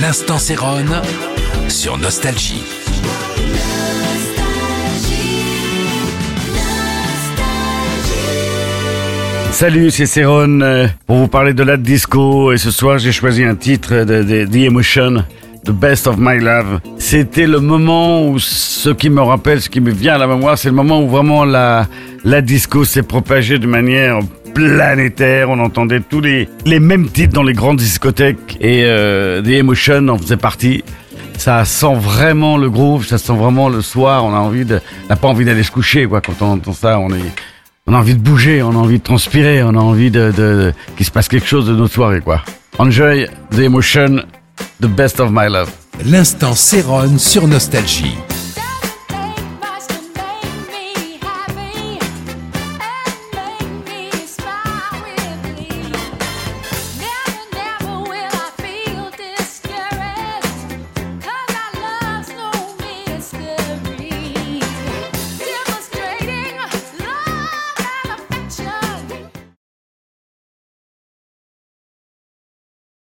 L'instant Céron sur Nostalgie. Salut, c'est Céron euh, pour vous parler de la disco et ce soir j'ai choisi un titre de, de The Emotion, The Best of My Love. C'était le moment où ce qui me rappelle, ce qui me vient à la mémoire, c'est le moment où vraiment la, la disco s'est propagée de manière planétaire. On entendait tous les, les mêmes titres dans les grandes discothèques et euh, The Emotion en faisait partie. Ça sent vraiment le groove, ça sent vraiment le soir. On a envie de, n'a pas envie d'aller se coucher quoi. Quand on entend ça, on est, on a envie de bouger, on a envie de transpirer, on a envie de, de, de- qu'il se passe quelque chose de notre soirée quoi. Enjoy the emotion, the best of my love. L'instant Céron sur Nostalgie.